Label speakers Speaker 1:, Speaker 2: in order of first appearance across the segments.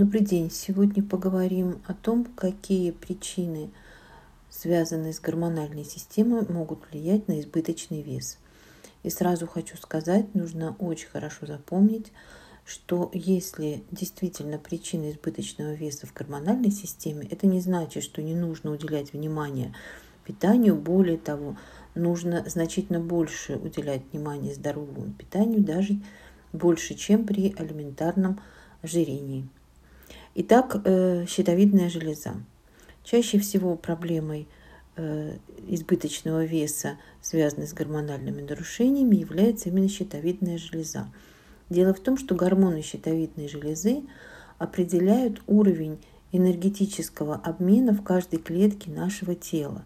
Speaker 1: Добрый день. Сегодня поговорим о том, какие причины, связанные с гормональной системой, могут влиять на избыточный вес. И сразу хочу сказать, нужно очень хорошо запомнить, что если действительно причина избыточного веса в гормональной системе, это не значит, что не нужно уделять внимание питанию. Более того, нужно значительно больше уделять внимание здоровому питанию, даже больше, чем при элементарном ожирении. Итак, э, щитовидная железа. Чаще всего проблемой э, избыточного веса, связанной с гормональными нарушениями, является именно щитовидная железа. Дело в том, что гормоны щитовидной железы определяют уровень энергетического обмена в каждой клетке нашего тела.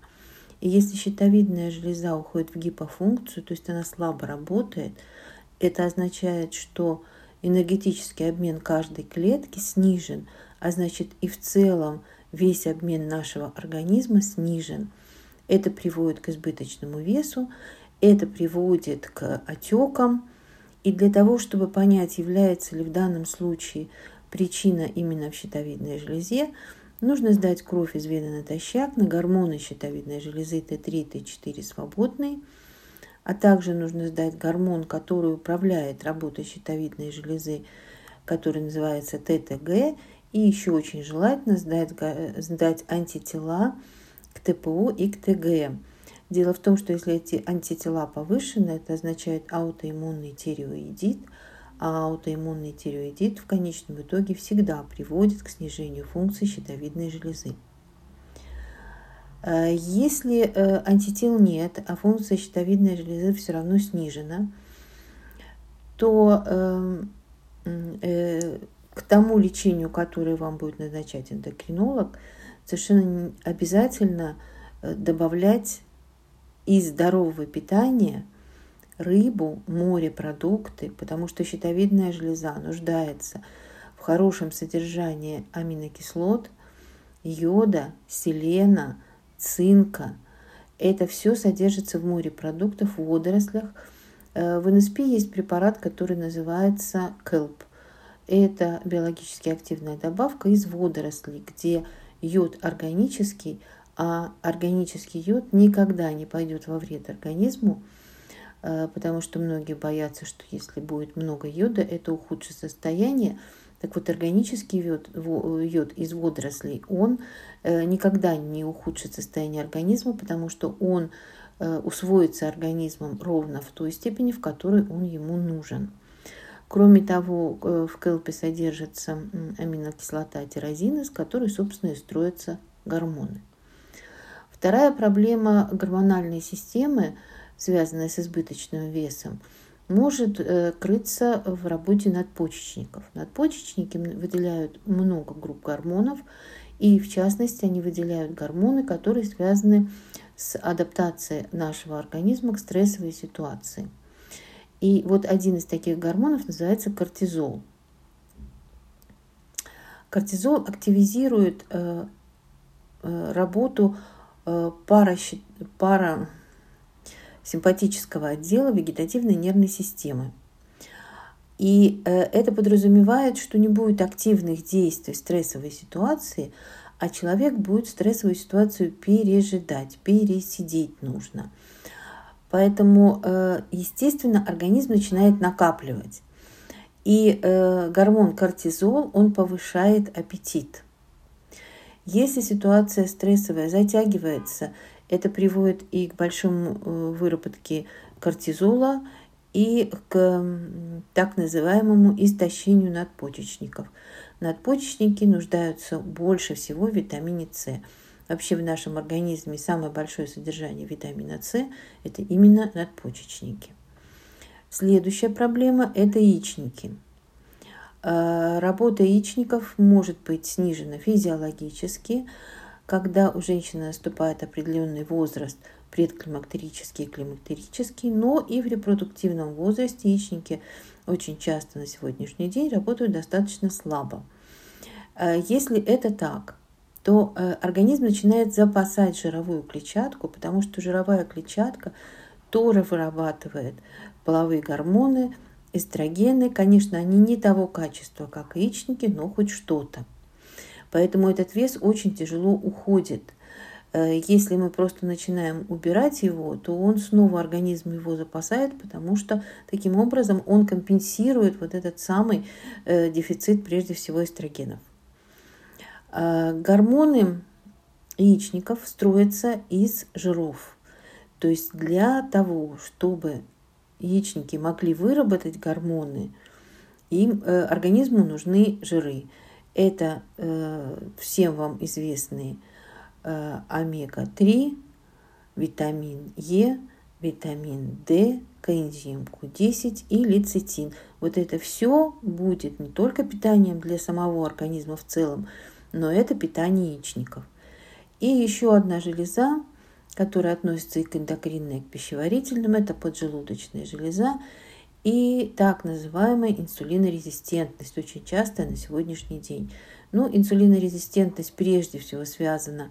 Speaker 1: И если щитовидная железа уходит в гипофункцию, то есть она слабо работает, это означает, что энергетический обмен каждой клетки снижен, а значит и в целом весь обмен нашего организма снижен. Это приводит к избыточному весу, это приводит к отекам. И для того, чтобы понять, является ли в данном случае причина именно в щитовидной железе, нужно сдать кровь из вены натощак на гормоны щитовидной железы Т3, Т4 свободные – а также нужно сдать гормон, который управляет работой щитовидной железы, который называется ТТГ, и еще очень желательно сдать, сдать антитела к ТПО и к ТГ. Дело в том, что если эти антитела повышены, это означает аутоиммунный тиреоидит, а аутоиммунный тиреоидит в конечном итоге всегда приводит к снижению функции щитовидной железы. Э, если э, антител нет, а функция щитовидной железы все равно снижена, то эм, э, к тому лечению, которое вам будет назначать эндокринолог, совершенно обязательно добавлять из здорового питания рыбу, морепродукты, потому что щитовидная железа нуждается в хорошем содержании аминокислот, йода, селена – цинка. Это все содержится в морепродуктах, в водорослях. Э, в НСП есть препарат, который называется КЭЛП. Это биологически активная добавка из водорослей, где йод органический, а органический йод никогда не пойдет во вред организму, э, потому что многие боятся, что если будет много йода, это ухудшит состояние. Так вот, органический йод, йод из водорослей, он э, никогда не ухудшит состояние организма, потому что он э, усвоится организмом ровно в той степени, в которой он ему нужен. Кроме того, э, в келпе содержится аминокислота тирозин, из которой, собственно, и строятся гормоны. Вторая проблема гормональной системы, связанная с избыточным весом – может э, крыться в работе надпочечников. Надпочечники выделяют много групп гормонов, и в частности они выделяют гормоны, которые связаны с адаптацией нашего организма к стрессовой ситуации. И вот один из таких гормонов называется кортизол. Кортизол активизирует э, э, работу пара, пара симпатического отдела вегетативной нервной системы. И э, это подразумевает, что не будет активных действий в стрессовой ситуации, а человек будет стрессовую ситуацию пережидать, пересидеть нужно. Поэтому, э, естественно, организм начинает накапливать. И э, гормон кортизол, он повышает аппетит. Если ситуация стрессовая затягивается это приводит и к большому э, выработке кортизола, и к так называемому истощению надпочечников. Надпочечники нуждаются больше всего в витамине С. Вообще в нашем организме самое большое содержание витамина С – это именно надпочечники. Следующая проблема – это яичники. Э, работа яичников может быть снижена физиологически, когда у женщины наступает определенный возраст, предклимактерический и климактерический, но и в репродуктивном возрасте яичники очень часто на сегодняшний день работают достаточно слабо. Э, если это так, то э, организм начинает запасать жировую клетчатку, потому что жировая клетчатка тоже вырабатывает половые гормоны, эстрогены, конечно, они не того качества, как яичники, но хоть что-то. Поэтому этот вес очень тяжело уходит. Э, если мы просто начинаем убирать его, то он снова организм его запасает, потому что таким образом он компенсирует вот этот самый э, дефицит прежде всего эстрогенов. Э, гормоны яичников строятся из жиров. То есть для того, чтобы яичники могли выработать гормоны, им э, организму нужны жиры. Это э, всем вам известные э, омега-3, витамин Е, витамин D, коэнзим Q10 и лецитин. Вот это все будет не только питанием для самого организма в целом, но это питание яичников. И еще одна железа, которая относится и к эндокринной, и к пищеварительным, это поджелудочная железа и так называемая инсулинорезистентность, очень частая на сегодняшний день. Ну, инсулинорезистентность прежде всего связана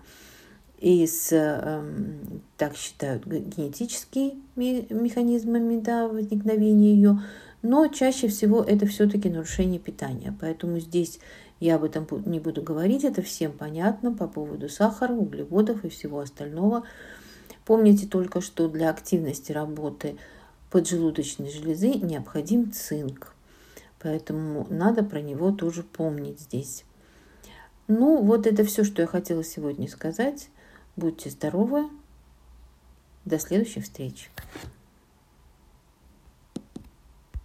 Speaker 1: и с, эм, так считают, генетическими механизмами да, возникновения ее, но чаще всего это все-таки нарушение питания. Поэтому здесь я об этом не буду говорить, это всем понятно по поводу сахара, углеводов и всего остального. Помните только, что для активности работы поджелудочной железы необходим цинк. Поэтому надо про него тоже помнить здесь. Ну, вот это все, что я хотела сегодня сказать. Будьте здоровы. До следующих встреч.